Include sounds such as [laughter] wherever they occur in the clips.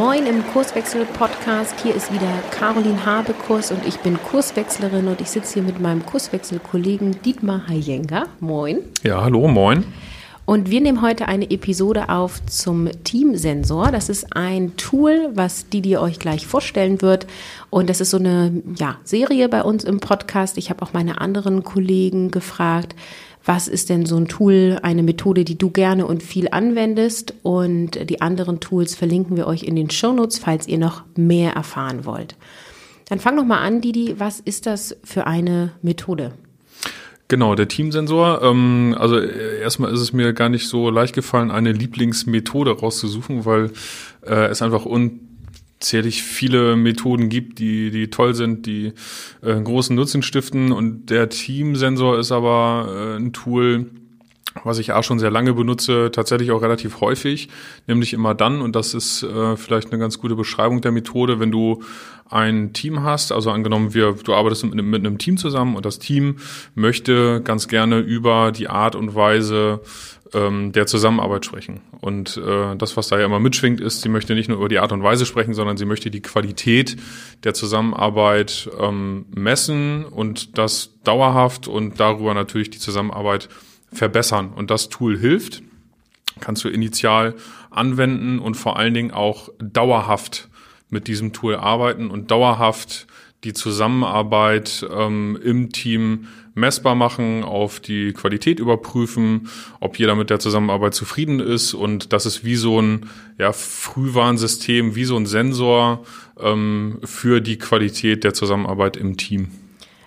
Moin im Kurswechsel-Podcast. Hier ist wieder Caroline Habekurs und ich bin Kurswechslerin und ich sitze hier mit meinem Kurswechselkollegen Dietmar Hayenga. Moin. Ja, hallo, moin. Und wir nehmen heute eine Episode auf zum Teamsensor. Das ist ein Tool, was die dir euch gleich vorstellen wird. Und das ist so eine ja, Serie bei uns im Podcast. Ich habe auch meine anderen Kollegen gefragt, was ist denn so ein Tool, eine Methode, die du gerne und viel anwendest. Und die anderen Tools verlinken wir euch in den Shownotes, falls ihr noch mehr erfahren wollt. Dann fang noch mal an, Didi. Was ist das für eine Methode? Genau, der Teamsensor. Ähm, also äh, erstmal ist es mir gar nicht so leicht gefallen, eine Lieblingsmethode rauszusuchen, weil äh, es einfach un zählig viele Methoden gibt, die, die toll sind, die äh, großen Nutzen stiften. Und der Teamsensor ist aber äh, ein Tool, was ich auch schon sehr lange benutze, tatsächlich auch relativ häufig, nämlich immer dann, und das ist äh, vielleicht eine ganz gute Beschreibung der Methode, wenn du ein Team hast, also angenommen, wir, du arbeitest mit, mit einem Team zusammen und das Team möchte ganz gerne über die Art und Weise ähm, der Zusammenarbeit sprechen. Und äh, das, was da ja immer mitschwingt, ist, sie möchte nicht nur über die Art und Weise sprechen, sondern sie möchte die Qualität der Zusammenarbeit ähm, messen und das dauerhaft und darüber natürlich die Zusammenarbeit verbessern. Und das Tool hilft, kannst du initial anwenden und vor allen Dingen auch dauerhaft mit diesem Tool arbeiten und dauerhaft die Zusammenarbeit ähm, im Team messbar machen, auf die Qualität überprüfen, ob jeder mit der Zusammenarbeit zufrieden ist und das ist wie so ein ja, Frühwarnsystem, wie so ein Sensor ähm, für die Qualität der Zusammenarbeit im Team.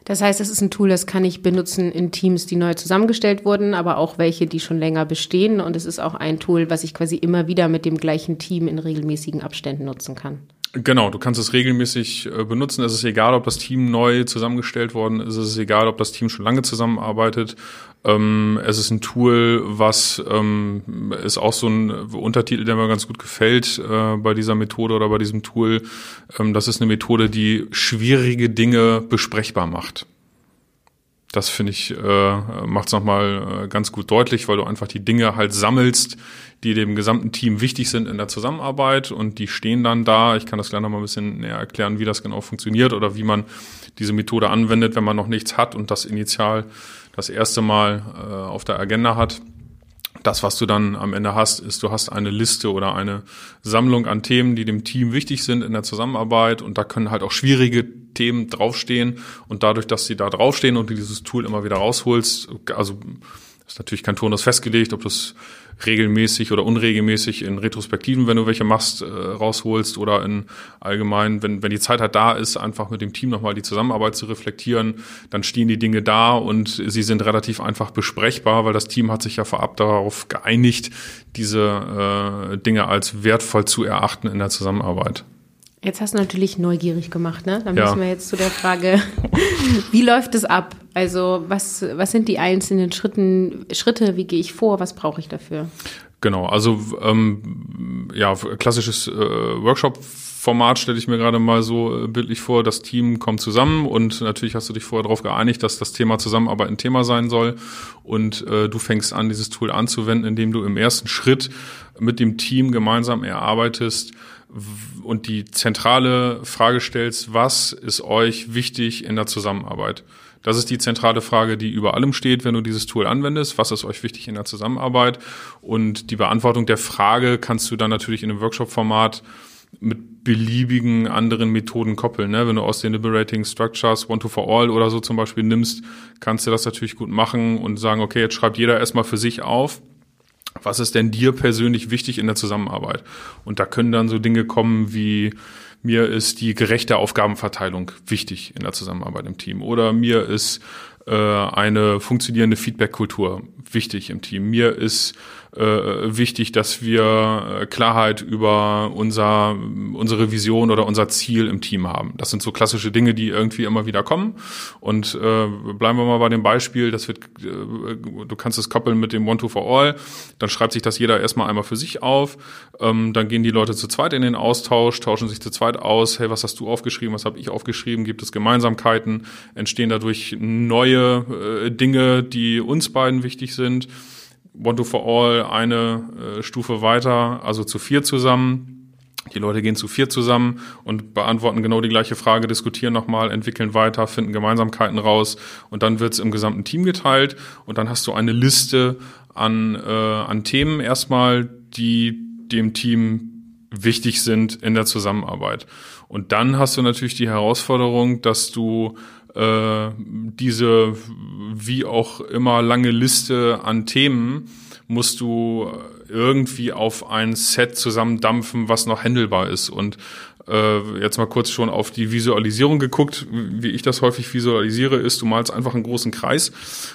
Das heißt, es ist ein Tool, das kann ich benutzen in Teams, die neu zusammengestellt wurden, aber auch welche, die schon länger bestehen. Und es ist auch ein Tool, was ich quasi immer wieder mit dem gleichen Team in regelmäßigen Abständen nutzen kann. Genau, du kannst es regelmäßig äh, benutzen. Es ist egal, ob das Team neu zusammengestellt worden ist. Es ist egal, ob das Team schon lange zusammenarbeitet. Ähm, es ist ein Tool, was ähm, ist auch so ein Untertitel, der mir ganz gut gefällt äh, bei dieser Methode oder bei diesem Tool. Ähm, das ist eine Methode, die schwierige Dinge besprechbar macht. Das finde ich, äh, macht es nochmal äh, ganz gut deutlich, weil du einfach die Dinge halt sammelst, die dem gesamten Team wichtig sind in der Zusammenarbeit und die stehen dann da. Ich kann das gleich nochmal ein bisschen näher erklären, wie das genau funktioniert oder wie man diese Methode anwendet, wenn man noch nichts hat und das initial das erste Mal äh, auf der Agenda hat. Das, was du dann am Ende hast, ist, du hast eine Liste oder eine Sammlung an Themen, die dem Team wichtig sind in der Zusammenarbeit. Und da können halt auch schwierige Themen draufstehen. Und dadurch, dass sie da draufstehen und du dieses Tool immer wieder rausholst, also ist natürlich kein Turnus festgelegt, ob das regelmäßig oder unregelmäßig in Retrospektiven, wenn du welche machst, äh, rausholst oder in allgemein, wenn, wenn die Zeit halt da ist, einfach mit dem Team nochmal die Zusammenarbeit zu reflektieren, dann stehen die Dinge da und sie sind relativ einfach besprechbar, weil das Team hat sich ja vorab darauf geeinigt, diese äh, Dinge als wertvoll zu erachten in der Zusammenarbeit. Jetzt hast du natürlich neugierig gemacht, ne? Dann ja. müssen wir jetzt zu der Frage, [laughs] wie läuft es ab? Also was, was sind die einzelnen Schritten, Schritte, wie gehe ich vor, was brauche ich dafür? Genau, also ähm, ja, klassisches äh, Workshop-Format stelle ich mir gerade mal so äh, bildlich vor. Das Team kommt zusammen und natürlich hast du dich vorher darauf geeinigt, dass das Thema Zusammenarbeit ein Thema sein soll. Und äh, du fängst an, dieses Tool anzuwenden, indem du im ersten Schritt mit dem Team gemeinsam erarbeitest, und die zentrale Frage stellst, was ist euch wichtig in der Zusammenarbeit? Das ist die zentrale Frage, die über allem steht, wenn du dieses Tool anwendest. Was ist euch wichtig in der Zusammenarbeit? Und die Beantwortung der Frage kannst du dann natürlich in einem Workshop-Format mit beliebigen anderen Methoden koppeln. Ne? Wenn du aus den Liberating Structures One to for All oder so zum Beispiel nimmst, kannst du das natürlich gut machen und sagen, okay, jetzt schreibt jeder erstmal für sich auf was ist denn dir persönlich wichtig in der Zusammenarbeit? Und da können dann so Dinge kommen wie, mir ist die gerechte Aufgabenverteilung wichtig in der Zusammenarbeit im Team. Oder mir ist äh, eine funktionierende Feedback-Kultur wichtig im Team. Mir ist äh, wichtig, dass wir äh, Klarheit über unser, unsere Vision oder unser Ziel im Team haben. Das sind so klassische Dinge, die irgendwie immer wieder kommen. Und äh, bleiben wir mal bei dem Beispiel, das wird, äh, du kannst es koppeln mit dem One-to for All, dann schreibt sich das jeder erstmal einmal für sich auf, ähm, dann gehen die Leute zu zweit in den Austausch, tauschen sich zu zweit aus, hey, was hast du aufgeschrieben, was habe ich aufgeschrieben, gibt es Gemeinsamkeiten, entstehen dadurch neue äh, Dinge, die uns beiden wichtig sind. One to for All eine äh, Stufe weiter, also zu vier zusammen. Die Leute gehen zu vier zusammen und beantworten genau die gleiche Frage, diskutieren nochmal, entwickeln weiter, finden Gemeinsamkeiten raus und dann wird's im gesamten Team geteilt und dann hast du eine Liste an, äh, an Themen erstmal, die dem Team wichtig sind in der Zusammenarbeit. Und dann hast du natürlich die Herausforderung, dass du äh, diese wie auch immer lange Liste an Themen musst du irgendwie auf ein Set zusammendampfen, was noch handelbar ist. Und äh, jetzt mal kurz schon auf die Visualisierung geguckt. Wie ich das häufig visualisiere, ist, du malst einfach einen großen Kreis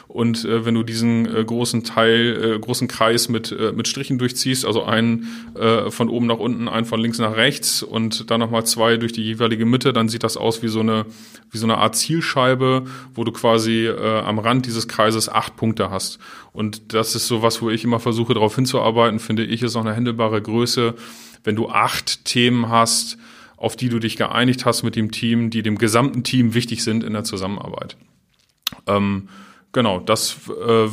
und äh, wenn du diesen äh, großen Teil, äh, großen Kreis mit, äh, mit Strichen durchziehst, also einen äh, von oben nach unten, einen von links nach rechts und dann nochmal zwei durch die jeweilige Mitte, dann sieht das aus wie so eine, wie so eine Art Zielscheibe, wo du quasi äh, am Rand dieses Kreises acht Punkte hast. Und das ist so was, wo ich immer versuche, darauf hinzuarbeiten, finde ich, ist auch eine händelbare Größe. Wenn du acht Themen hast, auf die du dich geeinigt hast mit dem Team, die dem gesamten Team wichtig sind in der Zusammenarbeit. Ähm, genau, das äh,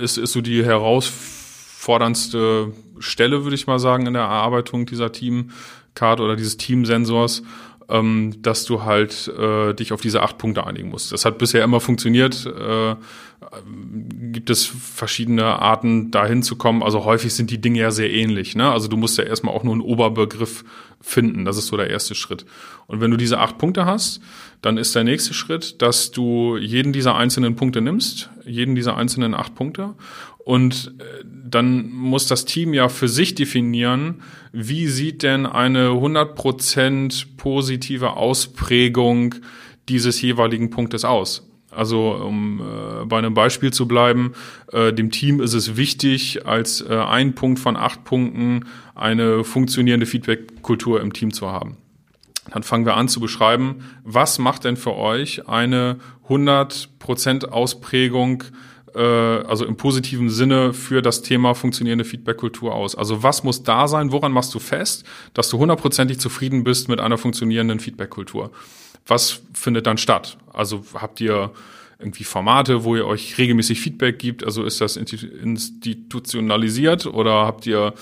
ist, ist so die herausforderndste Stelle, würde ich mal sagen, in der Erarbeitung dieser Teamcard oder dieses Teamsensors ähm, dass du halt äh, dich auf diese acht Punkte einigen musst. Das hat bisher immer funktioniert. Äh, gibt es verschiedene Arten, dahin zu kommen. Also häufig sind die Dinge ja sehr ähnlich. Ne? Also du musst ja erstmal auch nur einen Oberbegriff finden. Das ist so der erste Schritt. Und wenn du diese acht Punkte hast, dann ist der nächste Schritt, dass du jeden dieser einzelnen Punkte nimmst, jeden dieser einzelnen acht Punkte und äh, dann muss das Team ja für sich definieren, wie sieht denn eine 100% positive Ausprägung dieses jeweiligen Punktes aus. Also um äh, bei einem Beispiel zu bleiben, äh, dem Team ist es wichtig, als äh, ein Punkt von acht Punkten eine funktionierende Feedback-Kultur im Team zu haben. Dann fangen wir an zu beschreiben, was macht denn für euch eine 100% Ausprägung äh, also im positiven Sinne für das Thema funktionierende Feedback-Kultur aus? Also was muss da sein? Woran machst du fest, dass du hundertprozentig zufrieden bist mit einer funktionierenden Feedback-Kultur? Was findet dann statt? Also habt ihr irgendwie Formate, wo ihr euch regelmäßig Feedback gibt? Also ist das institutionalisiert oder habt ihr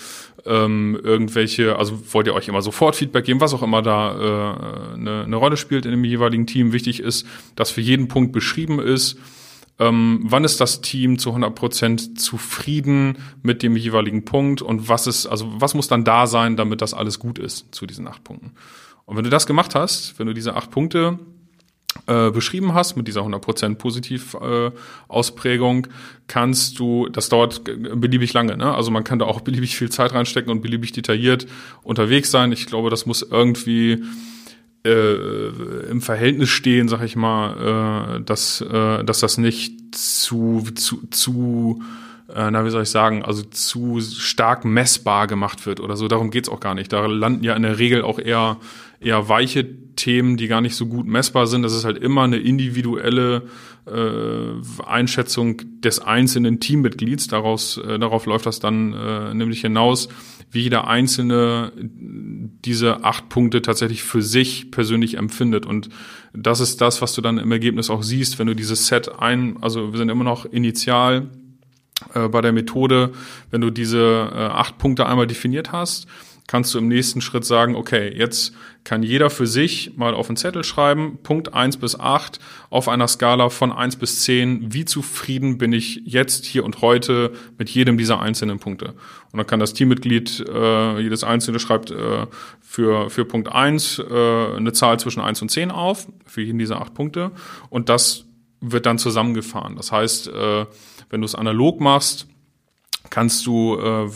ähm, irgendwelche, also wollt ihr euch immer sofort Feedback geben, was auch immer da äh, eine, eine Rolle spielt in dem jeweiligen Team. Wichtig ist, dass für jeden Punkt beschrieben ist, ähm, wann ist das Team zu 100 Prozent zufrieden mit dem jeweiligen Punkt und was ist, also was muss dann da sein, damit das alles gut ist zu diesen acht Punkten. Und wenn du das gemacht hast, wenn du diese acht Punkte äh, beschrieben hast mit dieser 100% Positiv-Ausprägung, äh, kannst du, das dauert beliebig lange, ne? also man kann da auch beliebig viel Zeit reinstecken und beliebig detailliert unterwegs sein. Ich glaube, das muss irgendwie äh, im Verhältnis stehen, sag ich mal, äh, dass, äh, dass das nicht zu, zu, zu äh, na, wie soll ich sagen, also zu stark messbar gemacht wird oder so. Darum geht's auch gar nicht. Da landen ja in der Regel auch eher, eher weiche Themen, die gar nicht so gut messbar sind. Das ist halt immer eine individuelle äh, Einschätzung des einzelnen Teammitglieds. Daraus, äh, darauf läuft das dann äh, nämlich hinaus wie jeder Einzelne diese acht Punkte tatsächlich für sich persönlich empfindet. Und das ist das, was du dann im Ergebnis auch siehst, wenn du dieses Set ein, also wir sind immer noch initial äh, bei der Methode, wenn du diese äh, acht Punkte einmal definiert hast, kannst du im nächsten Schritt sagen, okay, jetzt kann jeder für sich mal auf einen Zettel schreiben, Punkt eins bis acht auf einer Skala von eins bis zehn wie zufrieden bin ich jetzt, hier und heute mit jedem dieser einzelnen Punkte. Und dann kann das Teammitglied, äh, jedes einzelne schreibt äh, für, für Punkt eins äh, eine Zahl zwischen eins und zehn auf, für jeden dieser acht Punkte. Und das wird dann zusammengefahren. Das heißt, äh, wenn du es analog machst, kannst du, äh,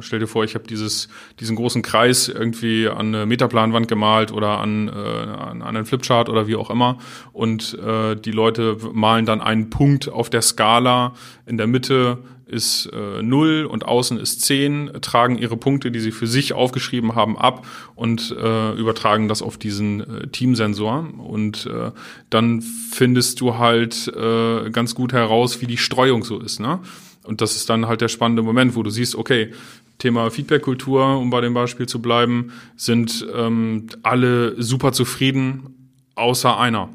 stell dir vor, ich habe dieses diesen großen Kreis irgendwie an eine Metaplanwand gemalt oder an, äh, an einen Flipchart oder wie auch immer und äh, die Leute malen dann einen Punkt auf der Skala in der Mitte ist äh, 0 und außen ist 10, tragen ihre Punkte, die sie für sich aufgeschrieben haben, ab und äh, übertragen das auf diesen äh, Teamsensor. Und äh, dann findest du halt äh, ganz gut heraus, wie die Streuung so ist. Ne? Und das ist dann halt der spannende Moment, wo du siehst, okay, Thema Feedback-Kultur, um bei dem Beispiel zu bleiben, sind ähm, alle super zufrieden, außer einer.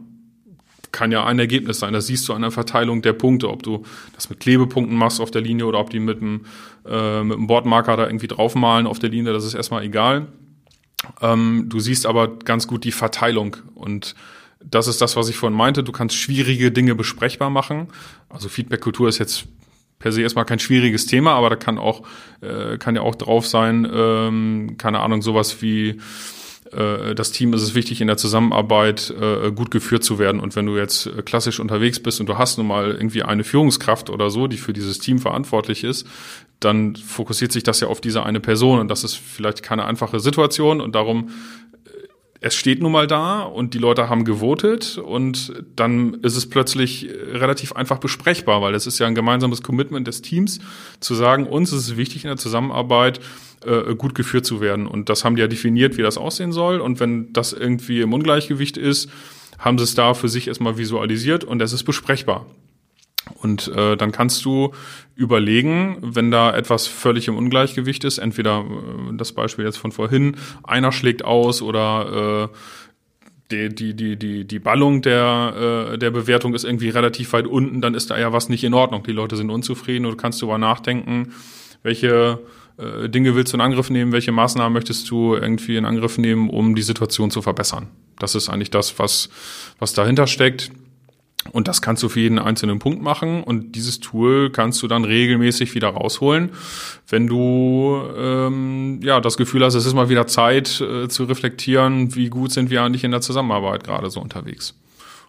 Kann ja ein Ergebnis sein. Das siehst du an der Verteilung der Punkte, ob du das mit Klebepunkten machst auf der Linie oder ob die mit einem, äh, mit einem Bordmarker da irgendwie draufmalen auf der Linie, das ist erstmal egal. Ähm, du siehst aber ganz gut die Verteilung und das ist das, was ich vorhin meinte. Du kannst schwierige Dinge besprechbar machen. Also Feedback-Kultur ist jetzt per se erstmal kein schwieriges Thema, aber da kann auch, äh, kann ja auch drauf sein, ähm, keine Ahnung, sowas wie äh, das Team ist es wichtig, in der Zusammenarbeit äh, gut geführt zu werden. Und wenn du jetzt äh, klassisch unterwegs bist und du hast nun mal irgendwie eine Führungskraft oder so, die für dieses Team verantwortlich ist, dann fokussiert sich das ja auf diese eine Person. Und das ist vielleicht keine einfache Situation. Und darum es steht nun mal da und die Leute haben gewotet und dann ist es plötzlich relativ einfach besprechbar, weil es ist ja ein gemeinsames Commitment des Teams zu sagen, uns ist es wichtig in der Zusammenarbeit äh, gut geführt zu werden und das haben die ja definiert, wie das aussehen soll und wenn das irgendwie im Ungleichgewicht ist, haben sie es da für sich erstmal visualisiert und es ist besprechbar. Und äh, dann kannst du überlegen, wenn da etwas völlig im Ungleichgewicht ist, entweder äh, das Beispiel jetzt von vorhin, einer schlägt aus oder äh, die, die, die, die, die Ballung der, äh, der Bewertung ist irgendwie relativ weit unten, dann ist da ja was nicht in Ordnung. Die Leute sind unzufrieden und du kannst darüber nachdenken, welche äh, Dinge willst du in Angriff nehmen, welche Maßnahmen möchtest du irgendwie in Angriff nehmen, um die Situation zu verbessern. Das ist eigentlich das, was, was dahinter steckt. Und das kannst du für jeden einzelnen Punkt machen und dieses Tool kannst du dann regelmäßig wieder rausholen, wenn du ähm, ja das Gefühl hast, es ist mal wieder Zeit äh, zu reflektieren, wie gut sind wir eigentlich in der Zusammenarbeit gerade so unterwegs.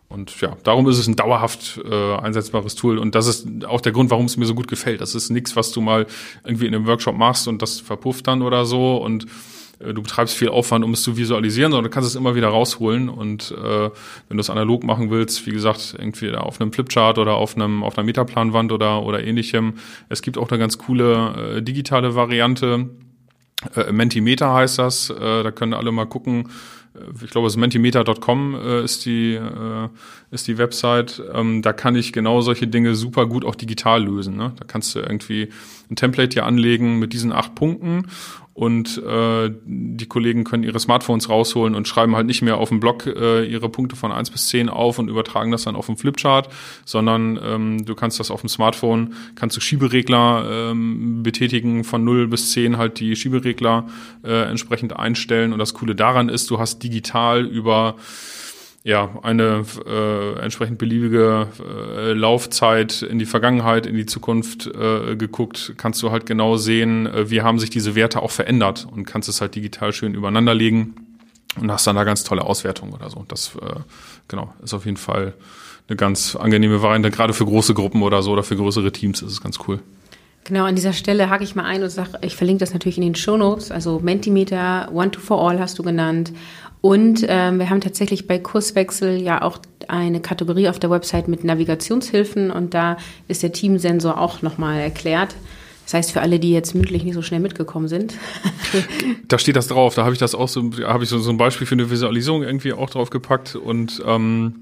Und ja, darum ist es ein dauerhaft äh, einsetzbares Tool und das ist auch der Grund, warum es mir so gut gefällt. Das ist nichts, was du mal irgendwie in einem Workshop machst und das verpufft dann oder so und du betreibst viel Aufwand, um es zu visualisieren, sondern du kannst es immer wieder rausholen. Und äh, wenn du es analog machen willst, wie gesagt, irgendwie auf einem Flipchart oder auf einem auf einer Metaplanwand oder oder ähnlichem. Es gibt auch eine ganz coole äh, digitale Variante. Äh, Mentimeter heißt das. Äh, da können alle mal gucken. Äh, ich glaube, es ist mentimeter.com äh, ist die äh, ist die Website. Ähm, da kann ich genau solche Dinge super gut auch digital lösen. Ne? Da kannst du irgendwie ein Template hier anlegen mit diesen acht Punkten und äh, die Kollegen können ihre Smartphones rausholen und schreiben halt nicht mehr auf dem Blog äh, ihre Punkte von eins bis zehn auf und übertragen das dann auf dem Flipchart, sondern ähm, du kannst das auf dem Smartphone, kannst du Schieberegler ähm, betätigen, von null bis zehn halt die Schieberegler äh, entsprechend einstellen. Und das Coole daran ist, du hast digital über ja, eine äh, entsprechend beliebige äh, Laufzeit in die Vergangenheit, in die Zukunft äh, geguckt, kannst du halt genau sehen, äh, wie haben sich diese Werte auch verändert und kannst es halt digital schön übereinander legen und hast dann da ganz tolle Auswertungen oder so. Das äh, genau ist auf jeden Fall eine ganz angenehme Variante, gerade für große Gruppen oder so oder für größere Teams ist es ganz cool. Genau, an dieser Stelle hake ich mal ein und sage, ich verlinke das natürlich in den Show Notes. Also Mentimeter, One to For All hast du genannt und ähm, wir haben tatsächlich bei Kurswechsel ja auch eine Kategorie auf der Website mit Navigationshilfen und da ist der Teamsensor auch nochmal erklärt. Das heißt, für alle, die jetzt mündlich nicht so schnell mitgekommen sind. [laughs] da steht das drauf. Da habe ich das auch so, habe ich so, so ein Beispiel für eine Visualisierung irgendwie auch drauf gepackt und ähm,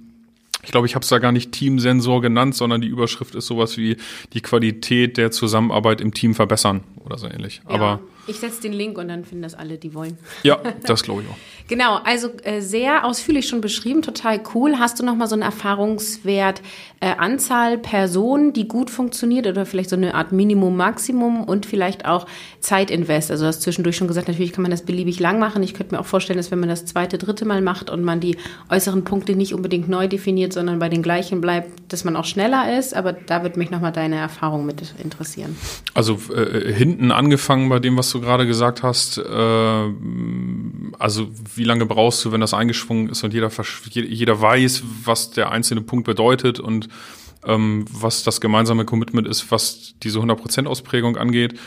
ich glaube, ich habe es da gar nicht Teamsensor genannt, sondern die Überschrift ist sowas wie die Qualität der Zusammenarbeit im Team verbessern oder so ähnlich. Ja, Aber ich setze den Link und dann finden das alle, die wollen. Ja, [laughs] das glaube ich auch. Genau, also äh, sehr ausführlich schon beschrieben, total cool. Hast du noch mal so einen Erfahrungswert äh, Anzahl Personen, die gut funktioniert oder vielleicht so eine Art Minimum, Maximum und vielleicht auch Zeitinvest? Also du hast zwischendurch schon gesagt, natürlich kann man das beliebig lang machen. Ich könnte mir auch vorstellen, dass wenn man das zweite, dritte Mal macht und man die äußeren Punkte nicht unbedingt neu definiert, sondern bei den gleichen bleibt, dass man auch schneller ist. Aber da würde mich noch mal deine Erfahrung mit interessieren. Also äh, hinten angefangen bei dem, was du gerade gesagt hast. Äh, also wie lange brauchst du, wenn das eingeschwungen ist und jeder, jeder weiß, was der einzelne Punkt bedeutet und ähm, was das gemeinsame Commitment ist, was diese 100% Ausprägung angeht,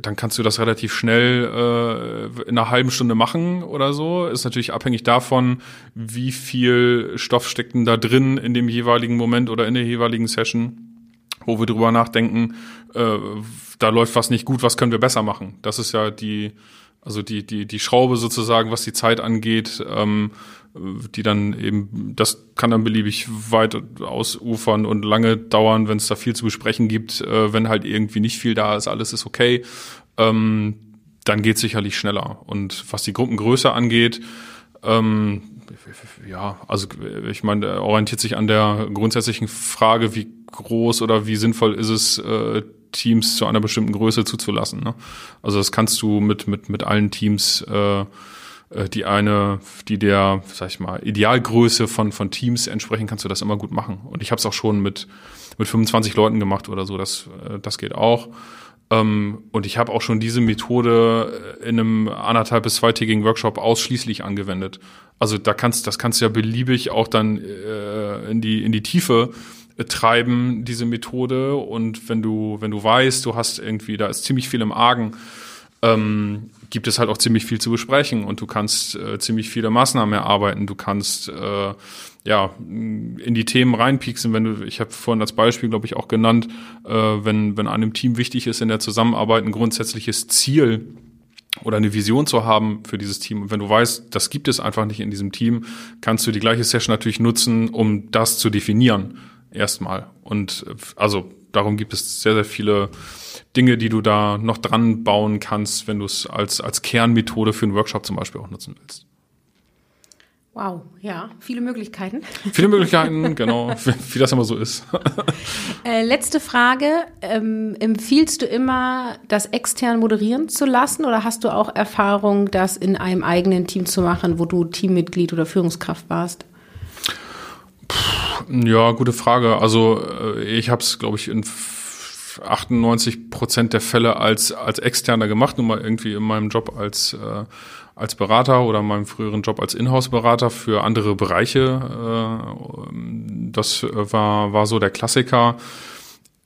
dann kannst du das relativ schnell äh, in einer halben Stunde machen oder so. Ist natürlich abhängig davon, wie viel Stoff steckt denn da drin in dem jeweiligen Moment oder in der jeweiligen Session wo wir drüber nachdenken, äh, da läuft was nicht gut, was können wir besser machen? Das ist ja die, also die, die, die Schraube sozusagen, was die Zeit angeht, ähm, die dann eben, das kann dann beliebig weit ausufern und lange dauern, wenn es da viel zu besprechen gibt, äh, wenn halt irgendwie nicht viel da ist, alles ist okay, ähm, dann geht sicherlich schneller. Und was die Gruppengröße angeht, ähm, ja, also ich meine, orientiert sich an der grundsätzlichen Frage, wie groß oder wie sinnvoll ist es, äh, Teams zu einer bestimmten Größe zuzulassen. Ne? Also das kannst du mit, mit, mit allen Teams, äh, äh, die eine, die der, sag ich mal, Idealgröße von, von Teams entsprechen, kannst du das immer gut machen. Und ich habe es auch schon mit, mit 25 Leuten gemacht oder so, das, äh, das geht auch. Ähm, und ich habe auch schon diese Methode in einem anderthalb bis zweitägigen Workshop ausschließlich angewendet. Also da kannst, das kannst du ja beliebig auch dann äh, in die in die Tiefe treiben, diese Methode. Und wenn du, wenn du weißt, du hast irgendwie, da ist ziemlich viel im Argen, ähm, gibt es halt auch ziemlich viel zu besprechen und du kannst äh, ziemlich viele Maßnahmen erarbeiten. Du kannst äh, ja in die Themen reinpieksen, wenn du, ich habe vorhin als Beispiel, glaube ich, auch genannt, äh, wenn, wenn einem Team wichtig ist, in der Zusammenarbeit ein grundsätzliches Ziel oder eine Vision zu haben für dieses Team. Und wenn du weißt, das gibt es einfach nicht in diesem Team, kannst du die gleiche Session natürlich nutzen, um das zu definieren erstmal. Und also darum gibt es sehr, sehr viele Dinge, die du da noch dran bauen kannst, wenn du es als, als Kernmethode für einen Workshop zum Beispiel auch nutzen willst. Wow, ja, viele Möglichkeiten. Viele Möglichkeiten, [laughs] genau, [laughs] wie das immer so ist. Äh, letzte Frage. Ähm, empfiehlst du immer, das extern moderieren zu lassen oder hast du auch Erfahrung, das in einem eigenen Team zu machen, wo du Teammitglied oder Führungskraft warst? Ja, gute Frage. Also äh, ich habe es, glaube ich, in 98 Prozent der Fälle als als externer gemacht, nur mal irgendwie in meinem Job als äh, als Berater oder in meinem früheren Job als Inhouse-Berater für andere Bereiche. Äh, das war war so der Klassiker.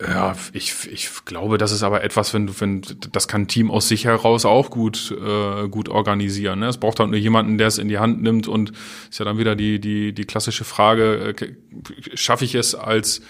Ja, ich, ich glaube, das ist aber etwas, wenn du, wenn das kann ein Team aus sich heraus auch gut äh, gut organisieren. Ne? Es braucht halt nur jemanden, der es in die Hand nimmt und ist ja dann wieder die die die klassische Frage: äh, Schaffe ich es als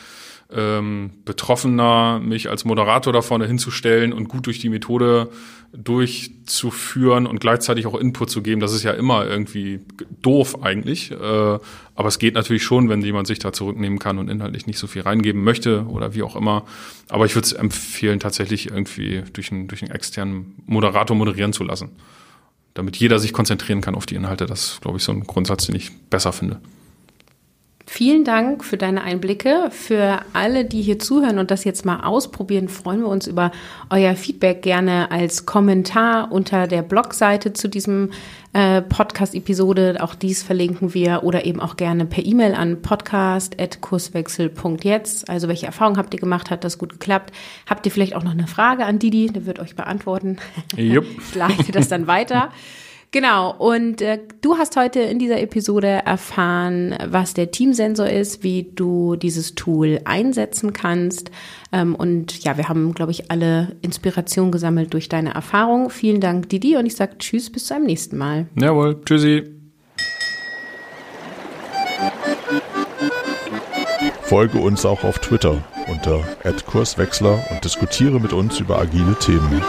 ähm, Betroffener, mich als Moderator da vorne hinzustellen und gut durch die Methode durchzuführen und gleichzeitig auch Input zu geben, das ist ja immer irgendwie doof eigentlich. Äh, aber es geht natürlich schon, wenn jemand sich da zurücknehmen kann und inhaltlich nicht so viel reingeben möchte oder wie auch immer. Aber ich würde es empfehlen, tatsächlich irgendwie durch einen, durch einen externen Moderator moderieren zu lassen. Damit jeder sich konzentrieren kann auf die Inhalte. Das ist, glaube ich, so ein Grundsatz, den ich besser finde. Vielen Dank für deine Einblicke. Für alle, die hier zuhören und das jetzt mal ausprobieren, freuen wir uns über euer Feedback gerne als Kommentar unter der Blogseite zu diesem äh, Podcast-Episode. Auch dies verlinken wir oder eben auch gerne per E-Mail an podcast.kurswechsel.jetzt. Also welche Erfahrungen habt ihr gemacht? Hat das gut geklappt? Habt ihr vielleicht auch noch eine Frage an Didi? Der wird euch beantworten. Jupp. [laughs] ich leite das dann weiter. Genau, und äh, du hast heute in dieser Episode erfahren, was der Teamsensor ist, wie du dieses Tool einsetzen kannst. Ähm, und ja, wir haben, glaube ich, alle Inspiration gesammelt durch deine Erfahrung. Vielen Dank, Didi, und ich sage Tschüss, bis zum nächsten Mal. Jawohl, tschüssi. Folge uns auch auf Twitter unter @kurswechsler und diskutiere mit uns über agile Themen.